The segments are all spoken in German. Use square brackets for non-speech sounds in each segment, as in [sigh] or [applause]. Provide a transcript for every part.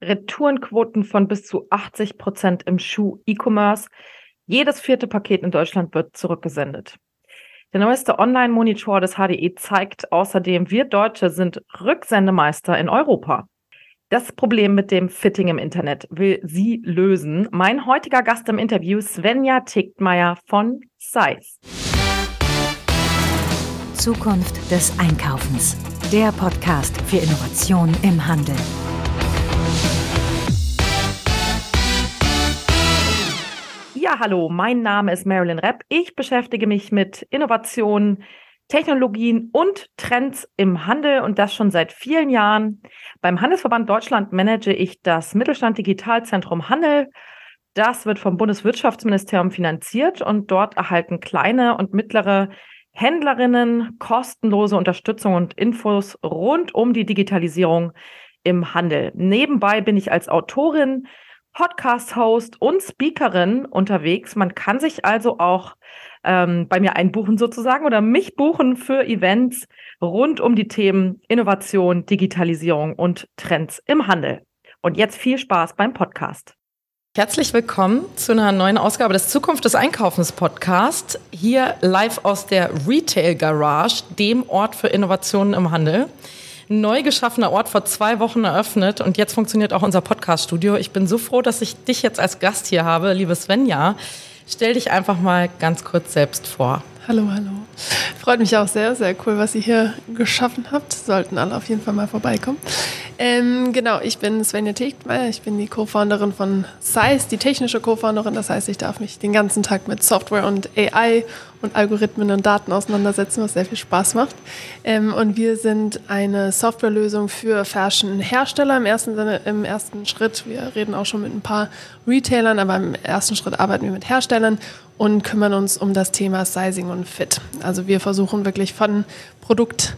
Retourenquoten von bis zu 80 Prozent im Schuh-E-Commerce. Jedes vierte Paket in Deutschland wird zurückgesendet. Der neueste Online-Monitor des HDE zeigt außerdem, wir Deutsche sind Rücksendemeister in Europa. Das Problem mit dem Fitting im Internet will sie lösen. Mein heutiger Gast im Interview, Svenja Tickmeier von Size. Zukunft des Einkaufens. Der Podcast für Innovation im Handel. Ja, hallo, mein Name ist Marilyn Repp. Ich beschäftige mich mit Innovationen, Technologien und Trends im Handel und das schon seit vielen Jahren. Beim Handelsverband Deutschland manage ich das Mittelstand Digitalzentrum Handel. Das wird vom Bundeswirtschaftsministerium finanziert und dort erhalten kleine und mittlere Händlerinnen kostenlose Unterstützung und Infos rund um die Digitalisierung im Handel. Nebenbei bin ich als Autorin Podcast-Host und Speakerin unterwegs. Man kann sich also auch ähm, bei mir einbuchen sozusagen oder mich buchen für Events rund um die Themen Innovation, Digitalisierung und Trends im Handel. Und jetzt viel Spaß beim Podcast. Herzlich willkommen zu einer neuen Ausgabe des Zukunft des Einkaufens Podcast. Hier live aus der Retail Garage, dem Ort für Innovationen im Handel neu geschaffener Ort vor zwei Wochen eröffnet und jetzt funktioniert auch unser Podcast-Studio. Ich bin so froh, dass ich dich jetzt als Gast hier habe, liebe Svenja. Stell dich einfach mal ganz kurz selbst vor. Hallo, hallo. Freut mich auch sehr, sehr cool, was ihr hier geschaffen habt. Sollten alle auf jeden Fall mal vorbeikommen. Ähm, genau, ich bin Svenja Tegtmeier, ich bin die Co-Founderin von Size, die technische Co-Founderin. Das heißt, ich darf mich den ganzen Tag mit Software und AI und Algorithmen und Daten auseinandersetzen, was sehr viel Spaß macht. Ähm, und wir sind eine Softwarelösung für Fashion-Hersteller im ersten im ersten Schritt. Wir reden auch schon mit ein paar Retailern, aber im ersten Schritt arbeiten wir mit Herstellern und kümmern uns um das Thema Sizing und Fit. Also wir versuchen wirklich von Produkt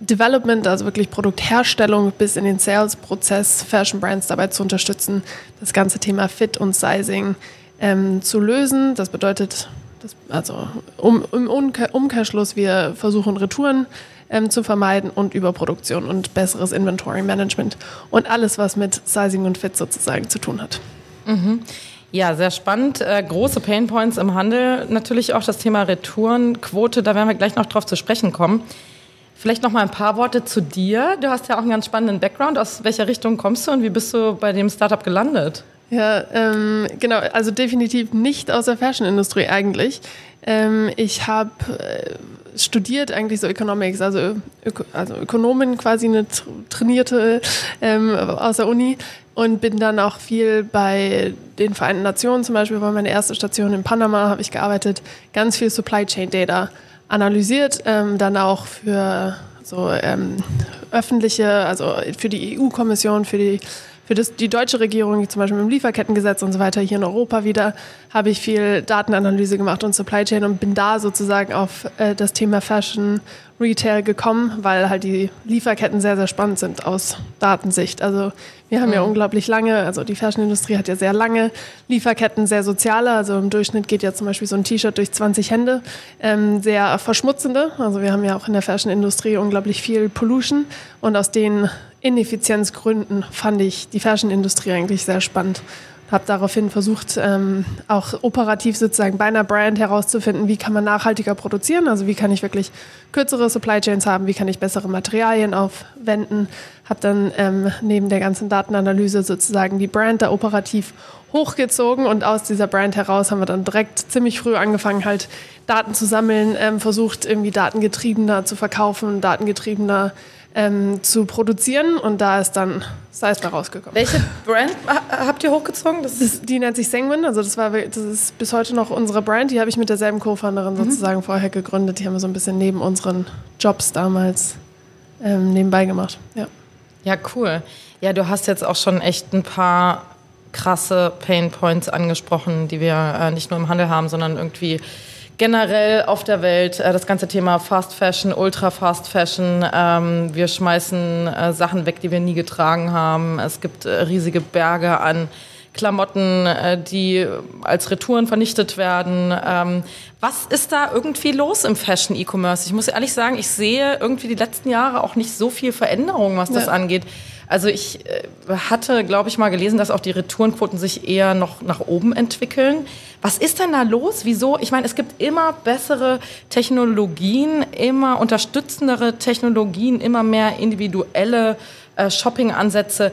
Development, also wirklich Produktherstellung bis in den Sales-Prozess Fashion Brands dabei zu unterstützen, das ganze Thema Fit und Sizing ähm, zu lösen. Das bedeutet, das, also um, im Umkehrschluss, wir versuchen Retouren ähm, zu vermeiden und Überproduktion und besseres Inventory Management und alles, was mit Sizing und Fit sozusagen zu tun hat. Mhm. Ja, sehr spannend. Äh, große Painpoints im Handel. Natürlich auch das Thema Retourenquote. Da werden wir gleich noch drauf zu sprechen kommen. Vielleicht noch mal ein paar Worte zu dir. Du hast ja auch einen ganz spannenden Background. Aus welcher Richtung kommst du und wie bist du bei dem Startup gelandet? Ja, ähm, genau. Also definitiv nicht aus der Fashion-Industrie eigentlich. Ähm, ich habe äh, studiert eigentlich so Economics, also, Öko, also Ökonomin quasi eine trainierte ähm, aus der Uni und bin dann auch viel bei den Vereinten Nationen, zum Beispiel war meine erste Station in Panama, habe ich gearbeitet, ganz viel Supply Chain Data analysiert, ähm, dann auch für so ähm, öffentliche, also für die EU-Kommission, für die für das, die deutsche Regierung, zum Beispiel mit dem Lieferkettengesetz und so weiter, hier in Europa wieder, habe ich viel Datenanalyse gemacht und Supply Chain und bin da sozusagen auf äh, das Thema Fashion Retail gekommen, weil halt die Lieferketten sehr, sehr spannend sind aus Datensicht. Also wir haben mhm. ja unglaublich lange, also die Fashionindustrie hat ja sehr lange Lieferketten, sehr soziale. Also im Durchschnitt geht ja zum Beispiel so ein T-Shirt durch 20 Hände, ähm, sehr verschmutzende. Also wir haben ja auch in der Fashionindustrie unglaublich viel Pollution und aus den Ineffizienzgründen fand ich die Fashion-Industrie eigentlich sehr spannend. Habe daraufhin versucht, ähm, auch operativ sozusagen bei einer Brand herauszufinden, wie kann man nachhaltiger produzieren, also wie kann ich wirklich kürzere Supply Chains haben, wie kann ich bessere Materialien aufwenden. Habe dann ähm, neben der ganzen Datenanalyse sozusagen die Brand da operativ hochgezogen und aus dieser Brand heraus haben wir dann direkt ziemlich früh angefangen, halt Daten zu sammeln, ähm, versucht irgendwie datengetriebener zu verkaufen, datengetriebener ähm, zu produzieren und da ist dann Size rausgekommen. Welche Brand habt ihr hochgezogen? Das das, die nennt sich Sengwin, also das, war, das ist bis heute noch unsere Brand, die habe ich mit derselben Co-Founderin mhm. sozusagen vorher gegründet, die haben wir so ein bisschen neben unseren Jobs damals ähm, nebenbei gemacht. Ja. ja, cool. Ja, du hast jetzt auch schon echt ein paar krasse Pain Points angesprochen, die wir äh, nicht nur im Handel haben, sondern irgendwie generell auf der Welt äh, das ganze Thema Fast Fashion, Ultra Fast Fashion. Ähm, wir schmeißen äh, Sachen weg, die wir nie getragen haben. Es gibt äh, riesige Berge an Klamotten, äh, die als Retouren vernichtet werden. Ähm, was ist da irgendwie los im Fashion E-Commerce? Ich muss ehrlich sagen, ich sehe irgendwie die letzten Jahre auch nicht so viel Veränderung, was das ja. angeht. Also ich äh, hatte, glaube ich, mal gelesen, dass auch die Retourenquoten sich eher noch nach oben entwickeln. Was ist denn da los? Wieso? Ich meine, es gibt immer bessere Technologien, immer unterstützendere Technologien, immer mehr individuelle äh, Shopping-Ansätze.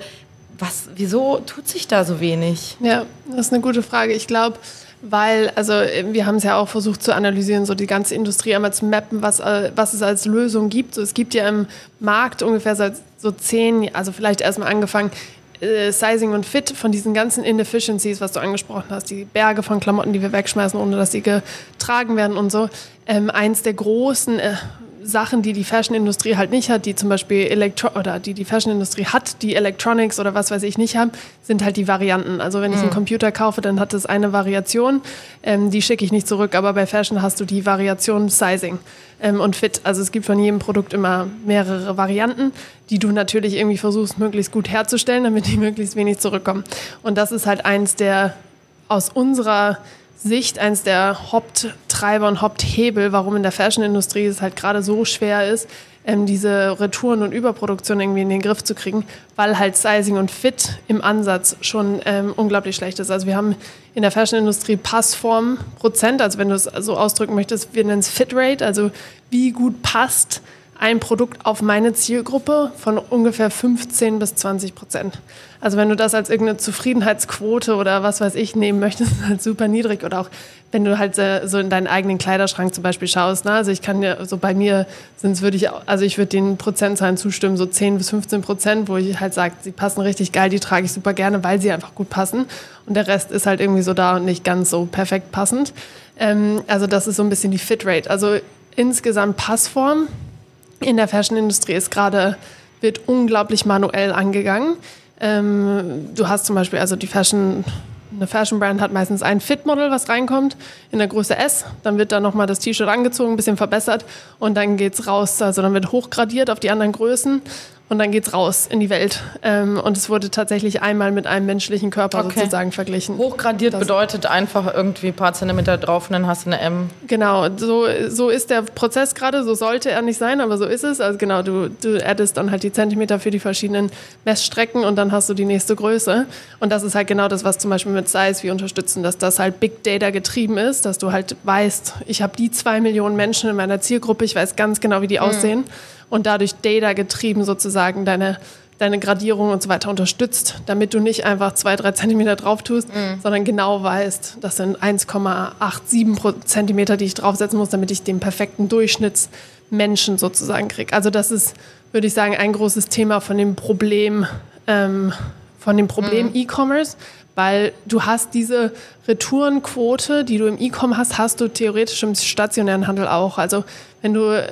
Was, wieso tut sich da so wenig? Ja, das ist eine gute Frage. Ich glaube, weil, also wir haben es ja auch versucht zu analysieren, so die ganze Industrie einmal zu mappen, was, äh, was es als Lösung gibt. So, es gibt ja im Markt ungefähr seit so zehn, also vielleicht erstmal angefangen, äh, Sizing und Fit von diesen ganzen Inefficiencies, was du angesprochen hast, die Berge von Klamotten, die wir wegschmeißen, ohne dass sie getragen werden und so. Ähm, eins der großen äh, Sachen, die die Fashion-Industrie halt nicht hat, die zum Beispiel Elektro oder die die Fashion-Industrie hat, die Electronics oder was weiß ich nicht haben, sind halt die Varianten. Also wenn ich einen mhm. Computer kaufe, dann hat es eine Variation, ähm, die schicke ich nicht zurück, aber bei Fashion hast du die Variation Sizing ähm, und Fit. Also es gibt von jedem Produkt immer mehrere Varianten, die du natürlich irgendwie versuchst, möglichst gut herzustellen, damit die [laughs] möglichst wenig zurückkommen. Und das ist halt eins der aus unserer Sicht eines der Haupttreiber und Haupthebel, warum in der Fashion-Industrie es halt gerade so schwer ist, ähm, diese Retouren und Überproduktion irgendwie in den Griff zu kriegen, weil halt Sizing und Fit im Ansatz schon ähm, unglaublich schlecht ist. Also wir haben in der Fashion-Industrie Passform Prozent, also wenn du es so ausdrücken möchtest, wir nennen es Fit Rate, also wie gut passt ein Produkt auf meine Zielgruppe von ungefähr 15 bis 20 Prozent. Also wenn du das als irgendeine Zufriedenheitsquote oder was weiß ich nehmen möchtest, [laughs] ist halt super niedrig. Oder auch wenn du halt äh, so in deinen eigenen Kleiderschrank zum Beispiel schaust. Ne? Also ich kann ja, so bei mir sind würde ich, also ich würde den Prozentzahlen zustimmen, so 10 bis 15 Prozent, wo ich halt sage, sie passen richtig geil, die trage ich super gerne, weil sie einfach gut passen. Und der Rest ist halt irgendwie so da und nicht ganz so perfekt passend. Ähm, also das ist so ein bisschen die Fit-Rate. Also insgesamt Passform in der Fashion-Industrie ist gerade, wird unglaublich manuell angegangen. Ähm, du hast zum Beispiel, also die Fashion, eine Fashion-Brand hat meistens ein Fit-Model, was reinkommt, in der Größe S. Dann wird da nochmal das T-Shirt angezogen, ein bisschen verbessert und dann geht es raus, also dann wird hochgradiert auf die anderen Größen und dann geht's raus in die Welt. Ähm, und es wurde tatsächlich einmal mit einem menschlichen Körper okay. sozusagen verglichen. Hochgradiert das bedeutet einfach irgendwie ein paar Zentimeter drauf und dann hast du eine M. Genau, so, so ist der Prozess gerade, so sollte er nicht sein, aber so ist es. Also genau, du, du addest dann halt die Zentimeter für die verschiedenen Messstrecken und dann hast du die nächste Größe. Und das ist halt genau das, was zum Beispiel mit Size wir unterstützen, dass das halt Big Data getrieben ist, dass du halt weißt, ich habe die zwei Millionen Menschen in meiner Zielgruppe, ich weiß ganz genau, wie die mhm. aussehen und dadurch Data getrieben sozusagen deine, deine Gradierung und so weiter unterstützt, damit du nicht einfach zwei, drei Zentimeter drauf tust, mhm. sondern genau weißt, das sind 1,87 Zentimeter, die ich draufsetzen muss, damit ich den perfekten Durchschnittsmenschen sozusagen kriege. Also das ist, würde ich sagen, ein großes Thema von dem Problem, ähm, von dem Problem mhm. E-Commerce, weil du hast diese Retourenquote, die du im E-Com hast, hast du theoretisch im stationären Handel auch. Also wenn du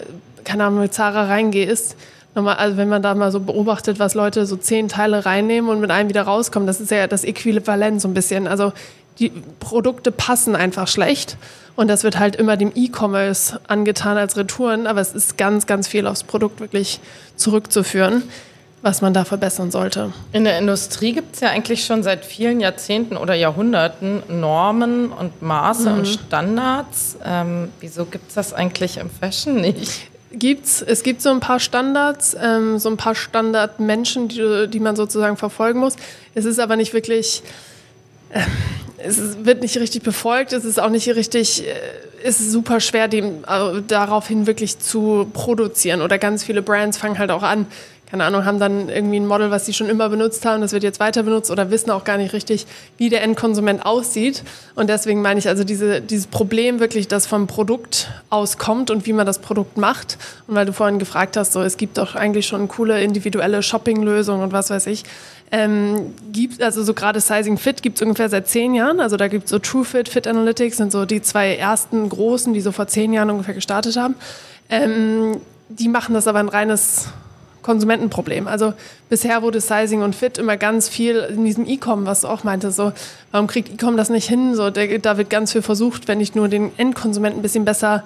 keine Ahnung, mit Zara reingehst, nochmal, also wenn man da mal so beobachtet, was Leute so zehn Teile reinnehmen und mit einem wieder rauskommen, das ist ja das Äquivalent so ein bisschen. Also die Produkte passen einfach schlecht. Und das wird halt immer dem E-Commerce angetan als Retouren, aber es ist ganz, ganz viel aufs Produkt wirklich zurückzuführen, was man da verbessern sollte. In der Industrie gibt es ja eigentlich schon seit vielen Jahrzehnten oder Jahrhunderten Normen und Maße mhm. und Standards. Ähm, wieso gibt es das eigentlich im Fashion nicht? Gibt's, es gibt so ein paar Standards, ähm, so ein paar Standardmenschen, die, die man sozusagen verfolgen muss. Es ist aber nicht wirklich, äh, es wird nicht richtig befolgt, es ist auch nicht richtig, äh, es ist super schwer, dem, äh, daraufhin wirklich zu produzieren. Oder ganz viele Brands fangen halt auch an, keine Ahnung, haben dann irgendwie ein Model, was sie schon immer benutzt haben, das wird jetzt weiter benutzt oder wissen auch gar nicht richtig, wie der Endkonsument aussieht. Und deswegen meine ich also diese, dieses Problem wirklich, das vom Produkt auskommt und wie man das Produkt macht. Und weil du vorhin gefragt hast, so es gibt doch eigentlich schon coole individuelle Shopping-Lösungen und was weiß ich. Ähm, gibt, also so gerade Sizing Fit gibt es ungefähr seit zehn Jahren. Also da gibt es so TrueFit, Fit Analytics sind so die zwei ersten großen, die so vor zehn Jahren ungefähr gestartet haben. Ähm, die machen das aber ein reines Konsumentenproblem. Also bisher wurde Sizing und Fit immer ganz viel in diesem E-Com, was du auch meintest, so, warum kriegt E-Com das nicht hin? So, der, da wird ganz viel versucht, wenn ich nur den Endkonsumenten ein bisschen besser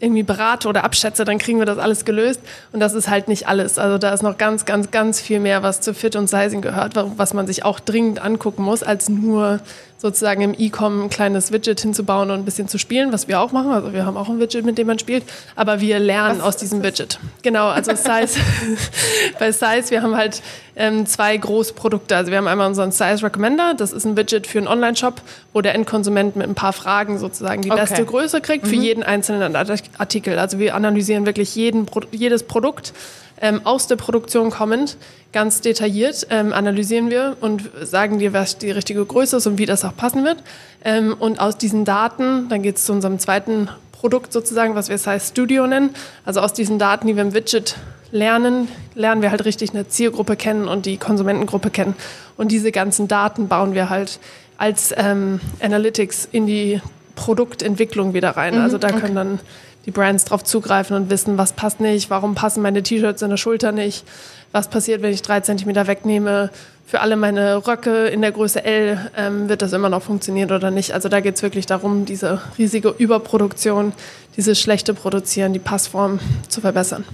irgendwie berate oder abschätze, dann kriegen wir das alles gelöst. Und das ist halt nicht alles. Also da ist noch ganz, ganz, ganz viel mehr, was zu Fit und Sizing gehört, was man sich auch dringend angucken muss, als nur sozusagen im E-Com ein kleines Widget hinzubauen und ein bisschen zu spielen, was wir auch machen. Also wir haben auch ein Widget, mit dem man spielt, aber wir lernen was, aus diesem Widget. Genau, also Size, [laughs] bei Size, wir haben halt ähm, zwei große Produkte. Also wir haben einmal unseren Size Recommender, das ist ein Widget für einen Online-Shop, wo der Endkonsument mit ein paar Fragen sozusagen die okay. beste Größe kriegt mhm. für jeden einzelnen Artikel. Also wir analysieren wirklich jeden, jedes Produkt ähm, aus der Produktion kommend, ganz detailliert ähm, analysieren wir und sagen dir, was die richtige Größe ist und wie das auch passen wird. Ähm, und aus diesen Daten, dann geht es zu unserem zweiten Produkt sozusagen, was wir Size Studio nennen. Also aus diesen Daten, die wir im Widget lernen, lernen wir halt richtig eine Zielgruppe kennen und die Konsumentengruppe kennen. Und diese ganzen Daten bauen wir halt als ähm, Analytics in die Produktentwicklung wieder rein. Mhm, also da können dann die Brands drauf zugreifen und wissen, was passt nicht, warum passen meine T-Shirts in der Schulter nicht, was passiert, wenn ich drei Zentimeter wegnehme. Für alle meine Röcke in der Größe L ähm, wird das immer noch funktionieren oder nicht. Also da geht es wirklich darum, diese riesige Überproduktion, dieses schlechte Produzieren, die Passform zu verbessern.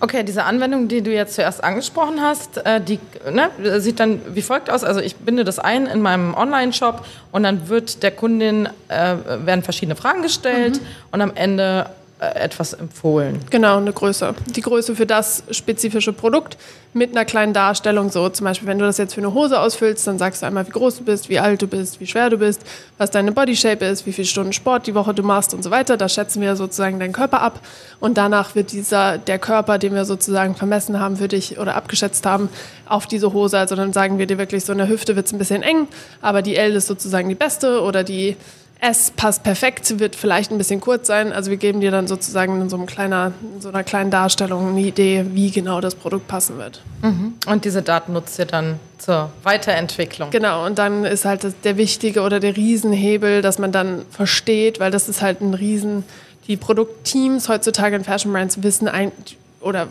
Okay, diese Anwendung, die du jetzt zuerst angesprochen hast, äh, die ne, sieht dann wie folgt aus. Also ich binde das ein in meinem Online-Shop und dann wird der Kundin äh, werden verschiedene Fragen gestellt mhm. und am Ende etwas empfohlen. Genau, eine Größe. Die Größe für das spezifische Produkt mit einer kleinen Darstellung. So zum Beispiel, wenn du das jetzt für eine Hose ausfüllst, dann sagst du einmal, wie groß du bist, wie alt du bist, wie schwer du bist, was deine Bodyshape ist, wie viele Stunden Sport die Woche du machst und so weiter. Da schätzen wir sozusagen deinen Körper ab und danach wird dieser der Körper, den wir sozusagen vermessen haben für dich oder abgeschätzt haben, auf diese Hose. Also dann sagen wir dir wirklich, so eine Hüfte wird ein bisschen eng, aber die L ist sozusagen die beste oder die S passt perfekt, wird vielleicht ein bisschen kurz sein. Also wir geben dir dann sozusagen in so, einem kleiner, in so einer kleinen Darstellung eine Idee, wie genau das Produkt passen wird. Mhm. Und diese Daten nutzt ihr dann zur Weiterentwicklung. Genau, und dann ist halt der wichtige oder der Riesenhebel, dass man dann versteht, weil das ist halt ein Riesen, die Produktteams heutzutage in Fashion Brands wissen ein, oder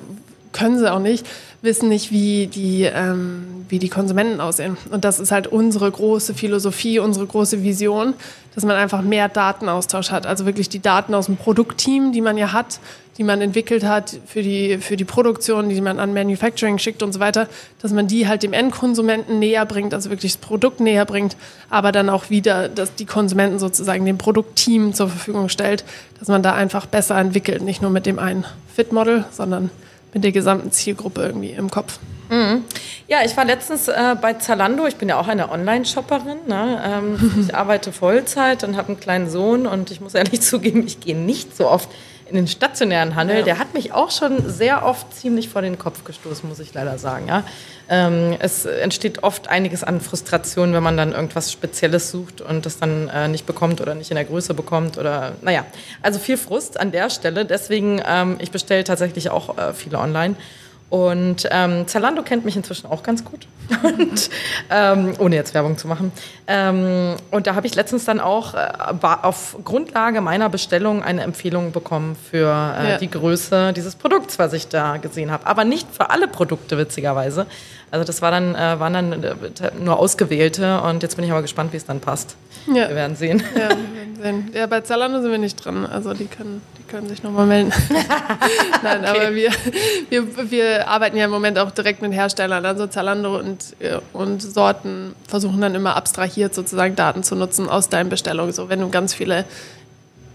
können sie auch nicht, wissen nicht, wie die, ähm, wie die Konsumenten aussehen. Und das ist halt unsere große Philosophie, unsere große Vision, dass man einfach mehr Datenaustausch hat. Also wirklich die Daten aus dem Produktteam, die man ja hat, die man entwickelt hat für die, für die Produktion, die man an Manufacturing schickt und so weiter, dass man die halt dem Endkonsumenten näher bringt, also wirklich das Produkt näher bringt, aber dann auch wieder, dass die Konsumenten sozusagen dem Produktteam zur Verfügung stellt, dass man da einfach besser entwickelt, nicht nur mit dem einen Fit-Model, sondern mit der gesamten Zielgruppe irgendwie im Kopf. Mhm. Ja, ich war letztens äh, bei Zalando. Ich bin ja auch eine Online-Shopperin. Ne? Ähm, ich [laughs] arbeite Vollzeit und habe einen kleinen Sohn und ich muss ehrlich [laughs] zugeben, ich gehe nicht so oft in den stationären Handel, ja. der hat mich auch schon sehr oft ziemlich vor den Kopf gestoßen, muss ich leider sagen. Ja? Ähm, es entsteht oft einiges an Frustration, wenn man dann irgendwas Spezielles sucht und das dann äh, nicht bekommt oder nicht in der Größe bekommt oder naja, also viel Frust an der Stelle. Deswegen, ähm, ich bestelle tatsächlich auch äh, viele online. Und ähm, Zalando kennt mich inzwischen auch ganz gut, [laughs] und, ähm, ohne jetzt Werbung zu machen. Ähm, und da habe ich letztens dann auch äh, auf Grundlage meiner Bestellung eine Empfehlung bekommen für äh, ja. die Größe dieses Produkts, was ich da gesehen habe. Aber nicht für alle Produkte, witzigerweise. Also das war dann, äh, waren dann äh, nur ausgewählte und jetzt bin ich aber gespannt, wie es dann passt. Ja. Wir werden sehen. Ja, wir werden sehen. Ja, bei Zalando sind wir nicht dran. Also die können, die können sich nochmal melden. [laughs] Nein, [laughs] okay. aber wir, wir, wir arbeiten ja im Moment auch direkt mit Herstellern. Also Zalando und, äh, und Sorten versuchen dann immer abstrahiert sozusagen Daten zu nutzen aus deinen Bestellungen. So wenn du ganz viele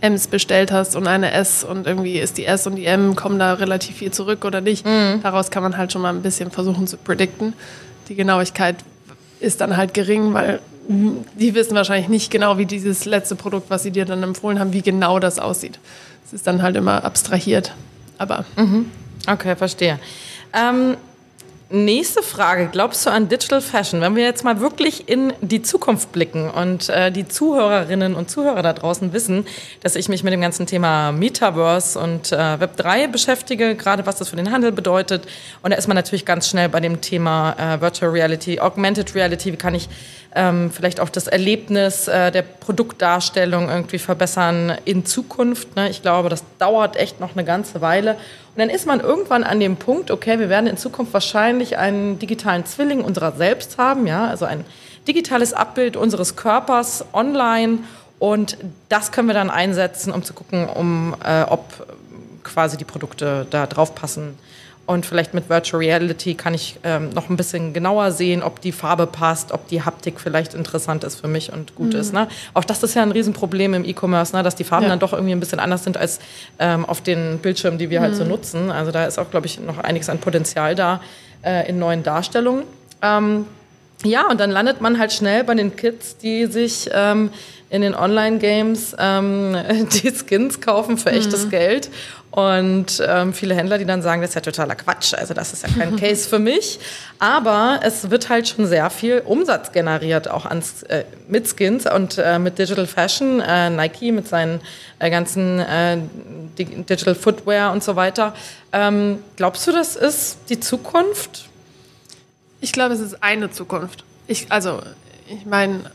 Ms bestellt hast und eine S und irgendwie ist die S und die M, kommen da relativ viel zurück oder nicht. Mhm. Daraus kann man halt schon mal ein bisschen versuchen zu predikten. Die Genauigkeit ist dann halt gering, weil die wissen wahrscheinlich nicht genau, wie dieses letzte Produkt, was sie dir dann empfohlen haben, wie genau das aussieht. Es ist dann halt immer abstrahiert. Aber. Mhm. Okay, verstehe. Ähm, Nächste Frage. Glaubst du an Digital Fashion? Wenn wir jetzt mal wirklich in die Zukunft blicken und äh, die Zuhörerinnen und Zuhörer da draußen wissen, dass ich mich mit dem ganzen Thema Metaverse und äh, Web3 beschäftige, gerade was das für den Handel bedeutet. Und da ist man natürlich ganz schnell bei dem Thema äh, Virtual Reality, Augmented Reality. Wie kann ich ähm, vielleicht auch das Erlebnis äh, der Produktdarstellung irgendwie verbessern in Zukunft? Ne? Ich glaube, das dauert echt noch eine ganze Weile. Dann ist man irgendwann an dem Punkt, okay, wir werden in Zukunft wahrscheinlich einen digitalen Zwilling unserer selbst haben, ja, also ein digitales Abbild unseres Körpers online Und das können wir dann einsetzen, um zu gucken, um, äh, ob quasi die Produkte da drauf passen. Und vielleicht mit Virtual Reality kann ich ähm, noch ein bisschen genauer sehen, ob die Farbe passt, ob die Haptik vielleicht interessant ist für mich und gut mhm. ist. Ne? Auch das ist ja ein Riesenproblem im E-Commerce, ne? dass die Farben ja. dann doch irgendwie ein bisschen anders sind als ähm, auf den Bildschirmen, die wir mhm. halt so mhm. nutzen. Also da ist auch, glaube ich, noch einiges an Potenzial da äh, in neuen Darstellungen. Ähm, ja, und dann landet man halt schnell bei den Kids, die sich ähm, in den Online-Games ähm, [laughs] die Skins kaufen für echtes mhm. Geld. Und ähm, viele Händler, die dann sagen, das ist ja totaler Quatsch, also das ist ja kein [laughs] Case für mich. Aber es wird halt schon sehr viel Umsatz generiert, auch ans, äh, mit Skins und äh, mit Digital Fashion, äh, Nike mit seinen äh, ganzen äh, Digital Footwear und so weiter. Ähm, glaubst du, das ist die Zukunft? Ich glaube, es ist eine Zukunft. Ich, also, ich meine,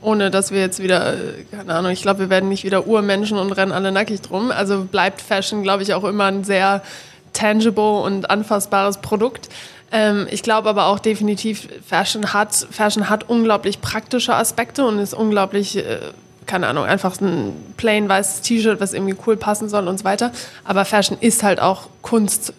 ohne dass wir jetzt wieder, keine Ahnung, ich glaube, wir werden nicht wieder Urmenschen und rennen alle nackig drum. Also bleibt Fashion, glaube ich, auch immer ein sehr tangible und anfassbares Produkt. Ähm, ich glaube aber auch definitiv, Fashion hat, Fashion hat unglaublich praktische Aspekte und ist unglaublich, äh, keine Ahnung, einfach ein plain weißes T-Shirt, was irgendwie cool passen soll und so weiter. Aber Fashion ist halt auch Kunst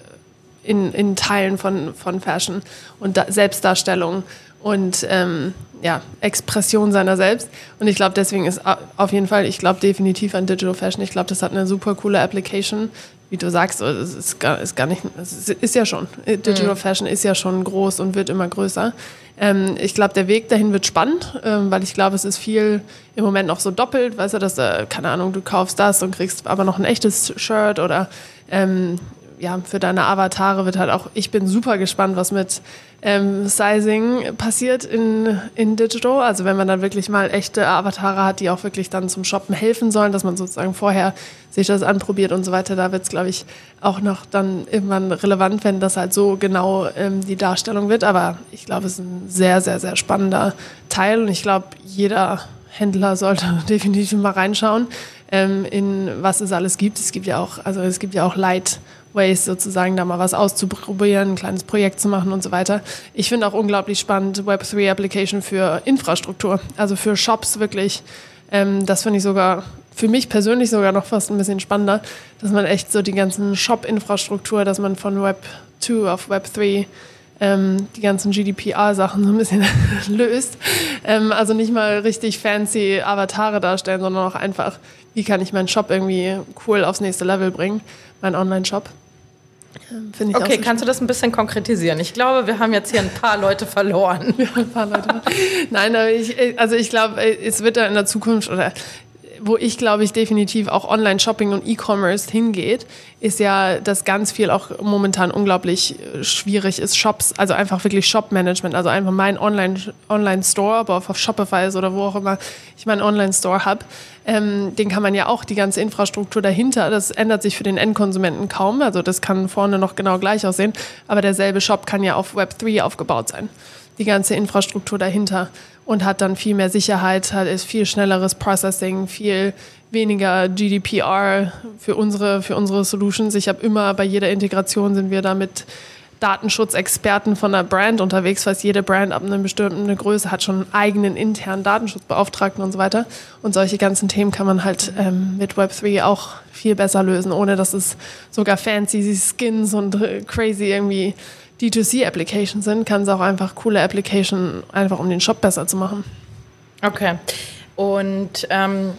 in, in Teilen von, von Fashion und da, Selbstdarstellung und ähm, ja, Expression seiner selbst. Und ich glaube, deswegen ist auf jeden Fall, ich glaube definitiv an Digital Fashion. Ich glaube, das hat eine super coole Application. Wie du sagst, es ist gar, ist gar nicht, es ist ja schon. Digital mhm. Fashion ist ja schon groß und wird immer größer. Ähm, ich glaube, der Weg dahin wird spannend, ähm, weil ich glaube, es ist viel im Moment noch so doppelt. Weißt du, dass, äh, keine Ahnung, du kaufst das und kriegst aber noch ein echtes Shirt oder ähm, ja, für deine Avatare wird halt auch, ich bin super gespannt, was mit ähm, Sizing passiert in, in Digital. Also wenn man dann wirklich mal echte Avatare hat, die auch wirklich dann zum Shoppen helfen sollen, dass man sozusagen vorher sich das anprobiert und so weiter, da wird es, glaube ich, auch noch dann irgendwann relevant, wenn das halt so genau ähm, die Darstellung wird. Aber ich glaube, es ist ein sehr, sehr, sehr spannender Teil und ich glaube, jeder Händler sollte [laughs] definitiv mal reinschauen, ähm, in was es alles gibt. Es gibt ja auch, also es gibt ja auch Light Ways sozusagen da mal was auszuprobieren, ein kleines Projekt zu machen und so weiter. Ich finde auch unglaublich spannend Web3 Application für Infrastruktur, also für Shops wirklich. Ähm, das finde ich sogar für mich persönlich sogar noch fast ein bisschen spannender, dass man echt so die ganzen Shop-Infrastruktur, dass man von Web 2 auf Web 3 ähm, die ganzen GDPR-Sachen so ein bisschen [laughs] löst. Ähm, also nicht mal richtig fancy Avatare darstellen, sondern auch einfach, wie kann ich meinen Shop irgendwie cool aufs nächste Level bringen, meinen Online-Shop. Ähm, okay, so kannst du das ein bisschen konkretisieren? Ich glaube, wir haben jetzt hier ein paar Leute verloren. [laughs] Ja, ein paar Leute. Nein, aber ich, also ich glaube, es wird da in der Zukunft oder wo ich glaube ich definitiv auch Online-Shopping und E-Commerce hingeht, ist ja, dass ganz viel auch momentan unglaublich schwierig ist, Shops, also einfach wirklich Shop-Management, also einfach mein Online-Store, ob auf Shopify ist oder wo auch immer ich meinen Online-Store habe, ähm, den kann man ja auch, die ganze Infrastruktur dahinter, das ändert sich für den Endkonsumenten kaum, also das kann vorne noch genau gleich aussehen, aber derselbe Shop kann ja auf Web3 aufgebaut sein. Die ganze Infrastruktur dahinter und hat dann viel mehr Sicherheit, hat ist viel schnelleres Processing, viel weniger GDPR für unsere, für unsere Solutions. Ich habe immer bei jeder Integration sind wir da mit Datenschutzexperten von der Brand unterwegs, weil jede Brand ab einer bestimmten Größe hat schon einen eigenen internen Datenschutzbeauftragten und so weiter. Und solche ganzen Themen kann man halt ähm, mit Web3 auch viel besser lösen, ohne dass es sogar fancy Skins und äh, crazy irgendwie D2C-Applications sind, kann es auch einfach coole Application, einfach um den Shop besser zu machen. Okay. Und ähm,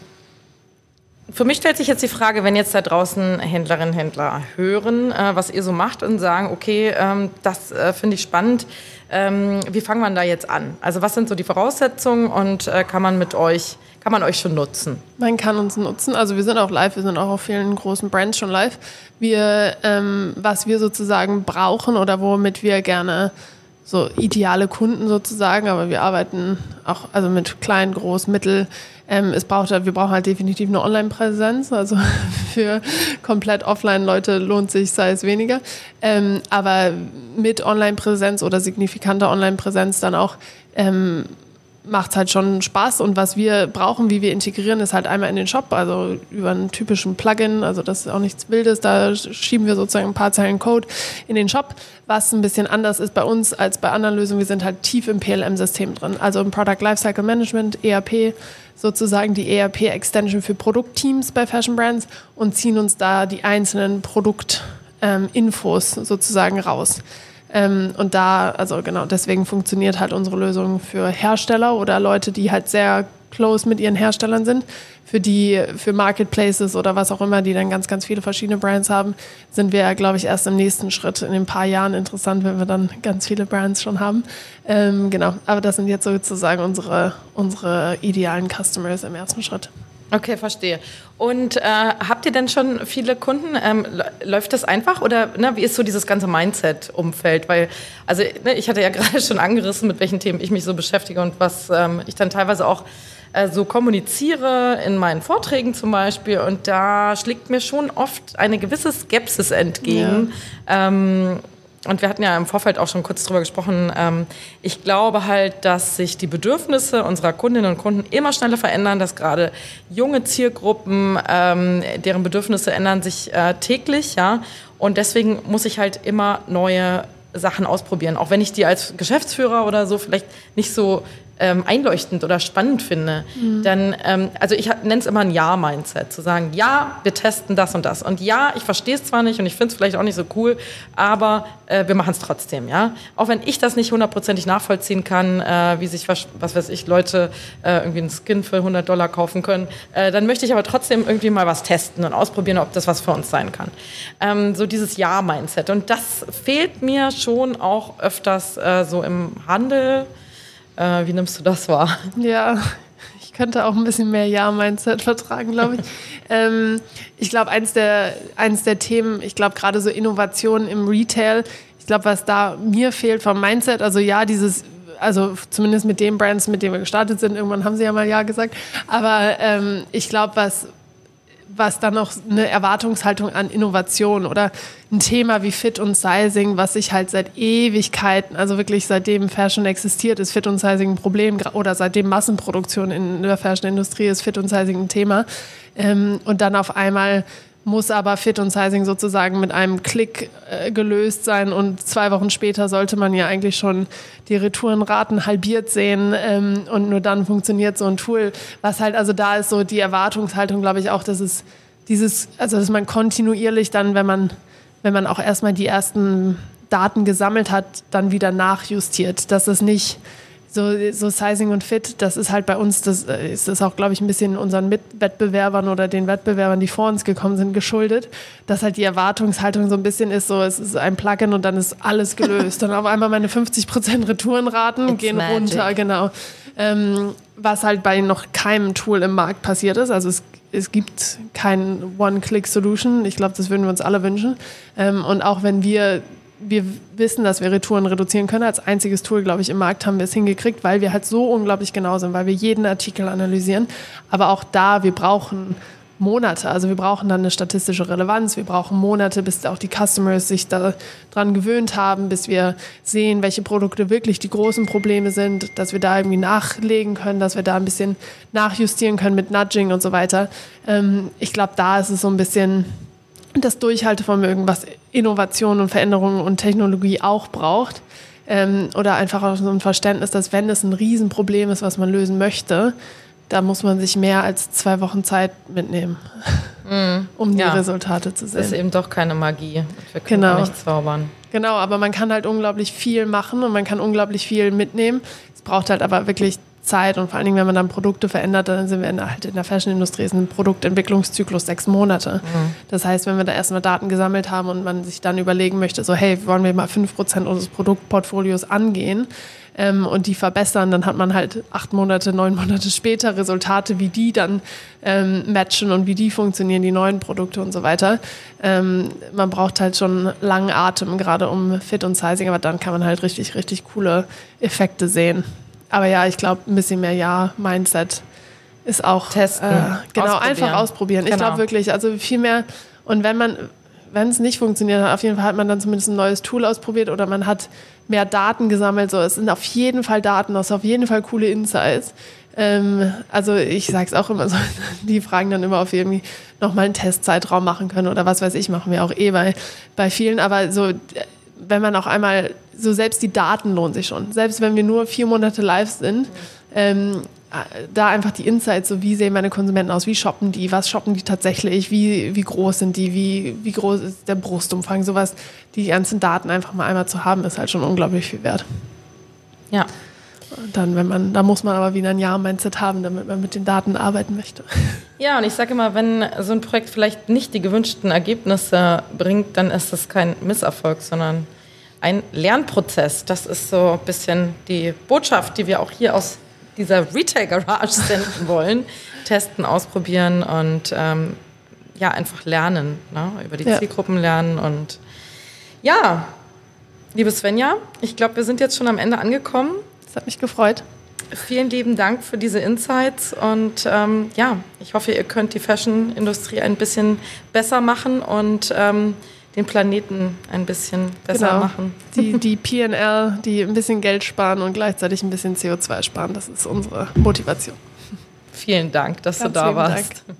für mich stellt sich jetzt die Frage, wenn jetzt da draußen Händlerinnen und Händler hören, äh, was ihr so macht und sagen, okay, ähm, das äh, finde ich spannend. Ähm, wie fangen wir da jetzt an? Also was sind so die Voraussetzungen und äh, kann man mit euch kann man euch schon nutzen? Man kann uns nutzen. Also wir sind auch live, wir sind auch auf vielen großen Brands schon live. Wir, ähm, was wir sozusagen brauchen oder womit wir gerne so ideale Kunden sozusagen, aber wir arbeiten auch also mit klein, groß, mittel. Ähm, es braucht, wir brauchen halt definitiv eine Online-Präsenz. Also [laughs] für komplett Offline-Leute lohnt sich, sei es weniger. Ähm, aber mit Online-Präsenz oder signifikanter Online-Präsenz dann auch ähm, macht es halt schon Spaß und was wir brauchen, wie wir integrieren, ist halt einmal in den Shop, also über einen typischen Plugin, also das ist auch nichts Wildes, da schieben wir sozusagen ein paar Zeilen Code in den Shop, was ein bisschen anders ist bei uns als bei anderen Lösungen, wir sind halt tief im PLM-System drin, also im Product Lifecycle Management, ERP, sozusagen die ERP-Extension für Produktteams bei Fashion Brands und ziehen uns da die einzelnen Produktinfos ähm, sozusagen raus. Ähm, und da, also genau, deswegen funktioniert halt unsere Lösung für Hersteller oder Leute, die halt sehr close mit ihren Herstellern sind. Für die, für Marketplaces oder was auch immer, die dann ganz, ganz viele verschiedene Brands haben, sind wir, glaube ich, erst im nächsten Schritt in ein paar Jahren interessant, wenn wir dann ganz viele Brands schon haben. Ähm, genau, aber das sind jetzt sozusagen unsere, unsere idealen Customers im ersten Schritt. Okay, verstehe. Und äh, habt ihr denn schon viele Kunden? Ähm, läuft das einfach oder ne, wie ist so dieses ganze Mindset-Umfeld? Weil, also ne, ich hatte ja [laughs] gerade schon angerissen, mit welchen Themen ich mich so beschäftige und was ähm, ich dann teilweise auch äh, so kommuniziere in meinen Vorträgen zum Beispiel. Und da schlägt mir schon oft eine gewisse Skepsis entgegen. Ja. Ähm, und wir hatten ja im Vorfeld auch schon kurz drüber gesprochen, ähm, ich glaube halt, dass sich die Bedürfnisse unserer Kundinnen und Kunden immer schneller verändern, dass gerade junge Zielgruppen, ähm, deren Bedürfnisse ändern sich äh, täglich, ja. Und deswegen muss ich halt immer neue Sachen ausprobieren, auch wenn ich die als Geschäftsführer oder so vielleicht nicht so ähm, einleuchtend oder spannend finde, mhm. dann, ähm, also ich nenne es immer ein Ja-Mindset, zu sagen, ja, wir testen das und das. Und ja, ich verstehe es zwar nicht und ich finde es vielleicht auch nicht so cool, aber äh, wir machen es trotzdem, ja. Auch wenn ich das nicht hundertprozentig nachvollziehen kann, äh, wie sich, was, was weiß ich, Leute äh, irgendwie einen Skin für 100 Dollar kaufen können, äh, dann möchte ich aber trotzdem irgendwie mal was testen und ausprobieren, ob das was für uns sein kann. Ähm, so dieses Ja-Mindset. Und das fehlt mir schon auch öfters äh, so im Handel. Äh, wie nimmst du das wahr? Ja, ich könnte auch ein bisschen mehr Ja-Mindset vertragen, glaube ich. [laughs] ähm, ich glaube, eins der, eins der Themen, ich glaube gerade so Innovationen im Retail, ich glaube, was da mir fehlt vom Mindset, also ja, dieses also zumindest mit den Brands, mit denen wir gestartet sind, irgendwann haben sie ja mal Ja gesagt. Aber ähm, ich glaube, was, was dann noch eine Erwartungshaltung an Innovation oder ein Thema wie Fit und Sizing, was sich halt seit Ewigkeiten, also wirklich seitdem Fashion existiert, ist Fit und Sizing ein Problem oder seitdem Massenproduktion in der Fashion-Industrie ist Fit und Sizing ein Thema. Ähm, und dann auf einmal muss aber Fit und Sizing sozusagen mit einem Klick äh, gelöst sein und zwei Wochen später sollte man ja eigentlich schon die Retourenraten halbiert sehen ähm, und nur dann funktioniert so ein Tool. Was halt also da ist so die Erwartungshaltung, glaube ich auch, dass es dieses, also dass man kontinuierlich dann, wenn man, wenn man auch erstmal die ersten Daten gesammelt hat, dann wieder nachjustiert, dass es nicht so, so Sizing und Fit, das ist halt bei uns, das äh, ist das auch, glaube ich, ein bisschen unseren Mitwettbewerbern oder den Wettbewerbern, die vor uns gekommen sind, geschuldet, dass halt die Erwartungshaltung so ein bisschen ist, so es ist ein Plugin und dann ist alles gelöst. dann auf einmal meine 50% Retourenraten It's gehen magic. runter, genau. Ähm, was halt bei noch keinem Tool im Markt passiert ist. Also es, es gibt kein One-Click-Solution. Ich glaube, das würden wir uns alle wünschen. Ähm, und auch wenn wir wir wissen, dass wir Retouren reduzieren können. Als einziges Tool, glaube ich, im Markt haben wir es hingekriegt, weil wir halt so unglaublich genau sind, weil wir jeden Artikel analysieren. Aber auch da, wir brauchen Monate. Also wir brauchen dann eine statistische Relevanz. Wir brauchen Monate, bis auch die Customers sich daran gewöhnt haben, bis wir sehen, welche Produkte wirklich die großen Probleme sind, dass wir da irgendwie nachlegen können, dass wir da ein bisschen nachjustieren können mit Nudging und so weiter. Ähm, ich glaube, da ist es so ein bisschen das Durchhaltevermögen, was Innovation und Veränderungen und Technologie auch braucht. Ähm, oder einfach auch so ein Verständnis, dass wenn es ein Riesenproblem ist, was man lösen möchte, da muss man sich mehr als zwei Wochen Zeit mitnehmen, mm, um die ja. Resultate zu sehen. Das ist eben doch keine Magie. Wir können genau. nicht zaubern. Genau, aber man kann halt unglaublich viel machen und man kann unglaublich viel mitnehmen. Es braucht halt aber wirklich Zeit und vor allen Dingen, wenn man dann Produkte verändert, dann sind wir in der, halt in der Fashion-Industrie, ist ein Produktentwicklungszyklus sechs Monate. Mhm. Das heißt, wenn wir da erstmal Daten gesammelt haben und man sich dann überlegen möchte, so hey, wollen wir mal fünf Prozent unseres Produktportfolios angehen ähm, und die verbessern, dann hat man halt acht Monate, neun Monate später Resultate, wie die dann ähm, matchen und wie die funktionieren, die neuen Produkte und so weiter. Ähm, man braucht halt schon langen Atem, gerade um Fit und Sizing, aber dann kann man halt richtig, richtig coole Effekte sehen. Aber ja, ich glaube, ein bisschen mehr Ja-Mindset ist auch testen. Äh, genau, ausprobieren. einfach ausprobieren. Genau. Ich glaube wirklich, also viel mehr. Und wenn man, wenn es nicht funktioniert hat, auf jeden Fall hat man dann zumindest ein neues Tool ausprobiert oder man hat mehr Daten gesammelt. So, es sind auf jeden Fall Daten, das sind auf jeden Fall coole Insights. Ähm, also ich sage es auch immer so, [laughs] die fragen dann immer, ob wir irgendwie nochmal einen Testzeitraum machen können oder was weiß ich, machen wir auch eh bei, bei vielen. Aber so, wenn man auch einmal, so selbst die Daten lohnen sich schon. Selbst wenn wir nur vier Monate live sind, ähm, da einfach die Insights, so wie sehen meine Konsumenten aus, wie shoppen die, was shoppen die tatsächlich, wie, wie groß sind die, wie, wie groß ist der Brustumfang, sowas, die ganzen Daten einfach mal einmal zu haben, ist halt schon unglaublich viel wert. Ja. Dann, wenn man, da muss man aber wieder ein Jahr-Mindset haben, damit man mit den Daten arbeiten möchte. [laughs] Ja, und ich sage immer, wenn so ein Projekt vielleicht nicht die gewünschten Ergebnisse bringt, dann ist das kein Misserfolg, sondern ein Lernprozess. Das ist so ein bisschen die Botschaft, die wir auch hier aus dieser Retail Garage [laughs] senden wollen. Testen, ausprobieren und ähm, ja, einfach lernen, ne? über die ja. Zielgruppen lernen. Und ja, liebe Svenja, ich glaube, wir sind jetzt schon am Ende angekommen. Das hat mich gefreut. Vielen lieben Dank für diese Insights und ähm, ja, ich hoffe, ihr könnt die Fashion-Industrie ein bisschen besser machen und ähm, den Planeten ein bisschen besser genau. machen. [laughs] Die, die PNL, die ein bisschen Geld sparen und gleichzeitig ein bisschen CO2 sparen, das ist unsere Motivation. Vielen Dank, dass Ganz du da warst. Dank. [laughs]